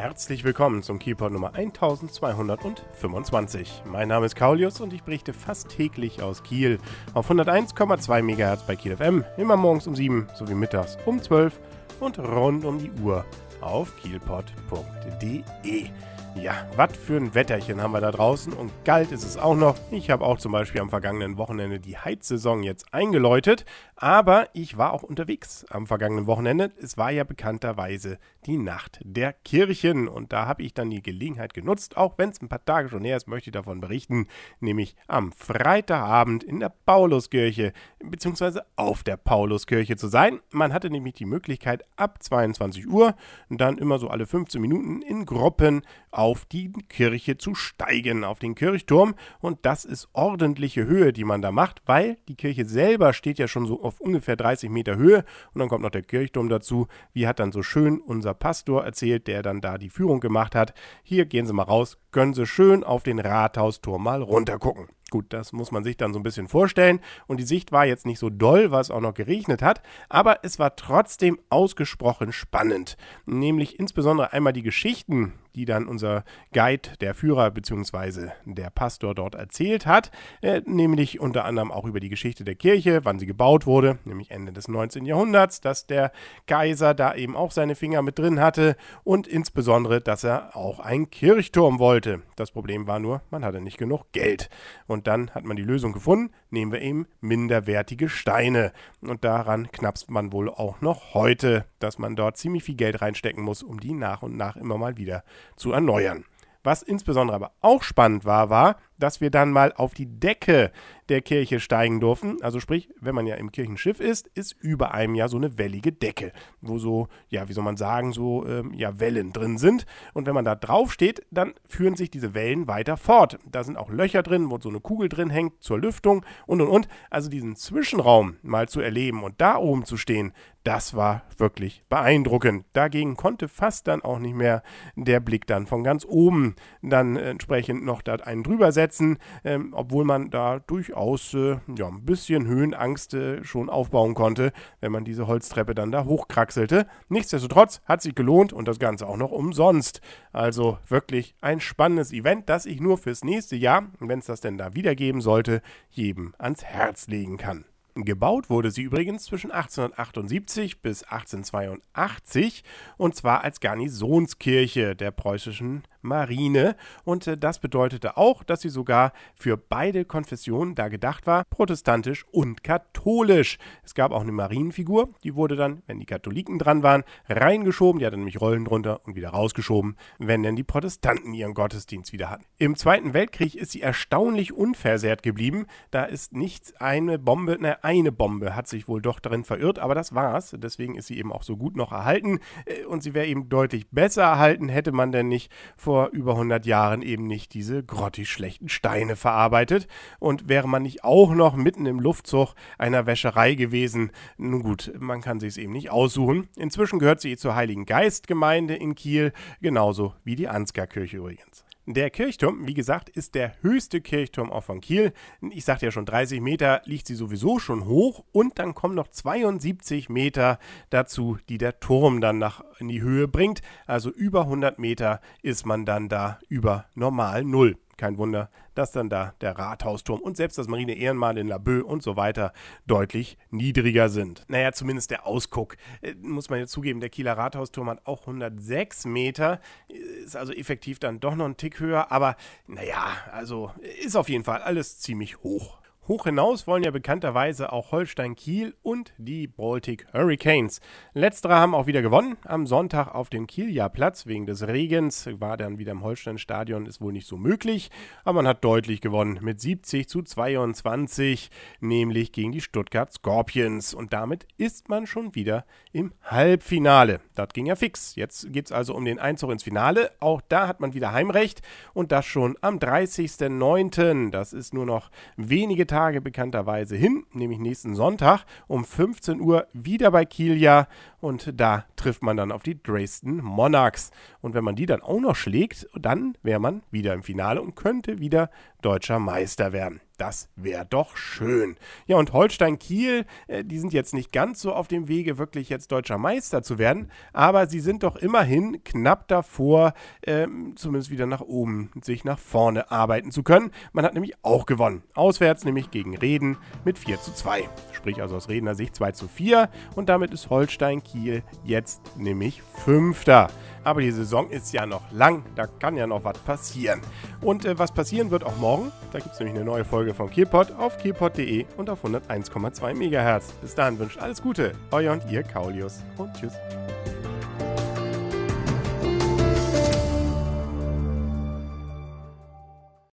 Herzlich willkommen zum Keyport Nummer 1225. Mein Name ist Kaulius und ich berichte fast täglich aus Kiel auf 101,2 MHz bei Kiel FM, immer morgens um 7 sowie mittags um 12 und rund um die Uhr auf kielpot.de. Ja, was für ein Wetterchen haben wir da draußen und kalt ist es auch noch. Ich habe auch zum Beispiel am vergangenen Wochenende die Heizsaison jetzt eingeläutet, aber ich war auch unterwegs am vergangenen Wochenende. Es war ja bekannterweise die Nacht der Kirchen und da habe ich dann die Gelegenheit genutzt, auch wenn es ein paar Tage schon her ist, möchte ich davon berichten, nämlich am Freitagabend in der Pauluskirche beziehungsweise auf der Pauluskirche zu sein. Man hatte nämlich die Möglichkeit ab 22 Uhr dann immer so alle 15 Minuten in Gruppen auf die Kirche zu steigen, auf den Kirchturm. Und das ist ordentliche Höhe, die man da macht, weil die Kirche selber steht ja schon so auf ungefähr 30 Meter Höhe. Und dann kommt noch der Kirchturm dazu. Wie hat dann so schön unser Pastor erzählt, der dann da die Führung gemacht hat. Hier gehen Sie mal raus, können Sie schön auf den Rathausturm mal runtergucken. Gut, das muss man sich dann so ein bisschen vorstellen. Und die Sicht war jetzt nicht so doll, weil es auch noch geregnet hat, aber es war trotzdem ausgesprochen spannend. Nämlich insbesondere einmal die Geschichten, die dann unser Guide, der Führer bzw. der Pastor dort erzählt hat, äh, nämlich unter anderem auch über die Geschichte der Kirche, wann sie gebaut wurde, nämlich Ende des 19. Jahrhunderts, dass der Kaiser da eben auch seine Finger mit drin hatte und insbesondere, dass er auch einen Kirchturm wollte. Das Problem war nur, man hatte nicht genug Geld. Und dann hat man die Lösung gefunden, nehmen wir eben minderwertige Steine. Und daran knapst man wohl auch noch heute, dass man dort ziemlich viel Geld reinstecken muss, um die nach und nach immer mal wieder zu erneuern. Was insbesondere aber auch spannend war, war, dass wir dann mal auf die Decke der Kirche steigen durften. Also sprich, wenn man ja im Kirchenschiff ist, ist über einem ja so eine wellige Decke, wo so, ja, wie soll man sagen, so ähm, ja, Wellen drin sind. Und wenn man da drauf steht, dann führen sich diese Wellen weiter fort. Da sind auch Löcher drin, wo so eine Kugel drin hängt zur Lüftung und und und. Also diesen Zwischenraum mal zu erleben und da oben zu stehen, das war wirklich beeindruckend. Dagegen konnte fast dann auch nicht mehr der Blick dann von ganz oben dann entsprechend noch da einen drüber setzen, ähm, obwohl man da durchaus äh, ja, ein bisschen Höhenangst äh, schon aufbauen konnte, wenn man diese Holztreppe dann da hochkraxelte. Nichtsdestotrotz hat sich gelohnt und das Ganze auch noch umsonst. Also wirklich ein spannendes Event, das ich nur fürs nächste Jahr, wenn es das denn da wieder geben sollte, jedem ans Herz legen kann. Gebaut wurde sie übrigens zwischen 1878 bis 1882 und zwar als Garnisonskirche der preußischen Marine. Und äh, das bedeutete auch, dass sie sogar für beide Konfessionen da gedacht war, protestantisch und katholisch. Es gab auch eine Marienfigur, die wurde dann, wenn die Katholiken dran waren, reingeschoben. Die hatte nämlich Rollen drunter und wieder rausgeschoben, wenn denn die Protestanten ihren Gottesdienst wieder hatten. Im Zweiten Weltkrieg ist sie erstaunlich unversehrt geblieben. Da ist nichts, eine Bombe, ne, eine Bombe hat sich wohl doch darin verirrt, aber das war's. Deswegen ist sie eben auch so gut noch erhalten. Äh, und sie wäre eben deutlich besser erhalten, hätte man denn nicht vor vor über 100 Jahren eben nicht diese grottig schlechten Steine verarbeitet. Und wäre man nicht auch noch mitten im Luftzug einer Wäscherei gewesen, nun gut, man kann sich es eben nicht aussuchen. Inzwischen gehört sie zur Heiligen Geistgemeinde in Kiel, genauso wie die Ansgarkirche übrigens. Der Kirchturm, wie gesagt, ist der höchste Kirchturm auch von Kiel. Ich sagte ja schon, 30 Meter liegt sie sowieso schon hoch und dann kommen noch 72 Meter dazu, die der Turm dann nach in die Höhe bringt. Also über 100 Meter ist man dann da über normal Null. Kein Wunder, dass dann da der Rathausturm und selbst das Marine Ehrenmal in Laboe und so weiter deutlich niedriger sind. Naja, zumindest der Ausguck. Äh, muss man jetzt zugeben, der Kieler Rathausturm hat auch 106 Meter, ist also effektiv dann doch noch ein Tick höher, aber naja, also ist auf jeden Fall alles ziemlich hoch. Hoch hinaus wollen ja bekannterweise auch Holstein Kiel und die Baltic Hurricanes. Letztere haben auch wieder gewonnen. Am Sonntag auf dem Kieler Platz wegen des Regens war dann wieder im Holstein Stadion, ist wohl nicht so möglich. Aber man hat deutlich gewonnen mit 70 zu 22, nämlich gegen die Stuttgart Scorpions. Und damit ist man schon wieder im Halbfinale. Das ging ja fix. Jetzt geht es also um den Einzug ins Finale. Auch da hat man wieder Heimrecht und das schon am 30.09. Das ist nur noch wenige Tage Tage bekannterweise hin, nämlich nächsten Sonntag um 15 Uhr wieder bei Kielja und da trifft man dann auf die Dresden Monarchs. Und wenn man die dann auch noch schlägt, dann wäre man wieder im Finale und könnte wieder deutscher Meister werden. Das wäre doch schön. Ja, und Holstein Kiel, äh, die sind jetzt nicht ganz so auf dem Wege, wirklich jetzt deutscher Meister zu werden, aber sie sind doch immerhin knapp davor, ähm, zumindest wieder nach oben, sich nach vorne arbeiten zu können. Man hat nämlich auch gewonnen. Auswärts nämlich gegen Reden mit 4 zu 2. Sprich also aus Redner Sicht 2 zu 4 und damit ist Holstein Kiel jetzt nämlich Fünfter. Aber die Saison ist ja noch lang, da kann ja noch was passieren. Und äh, was passieren wird auch morgen, da gibt es nämlich eine neue Folge vom Kielpot auf kielpot.de und auf 101,2 MHz. Bis dahin wünscht alles Gute, euer und ihr Kaulius und tschüss.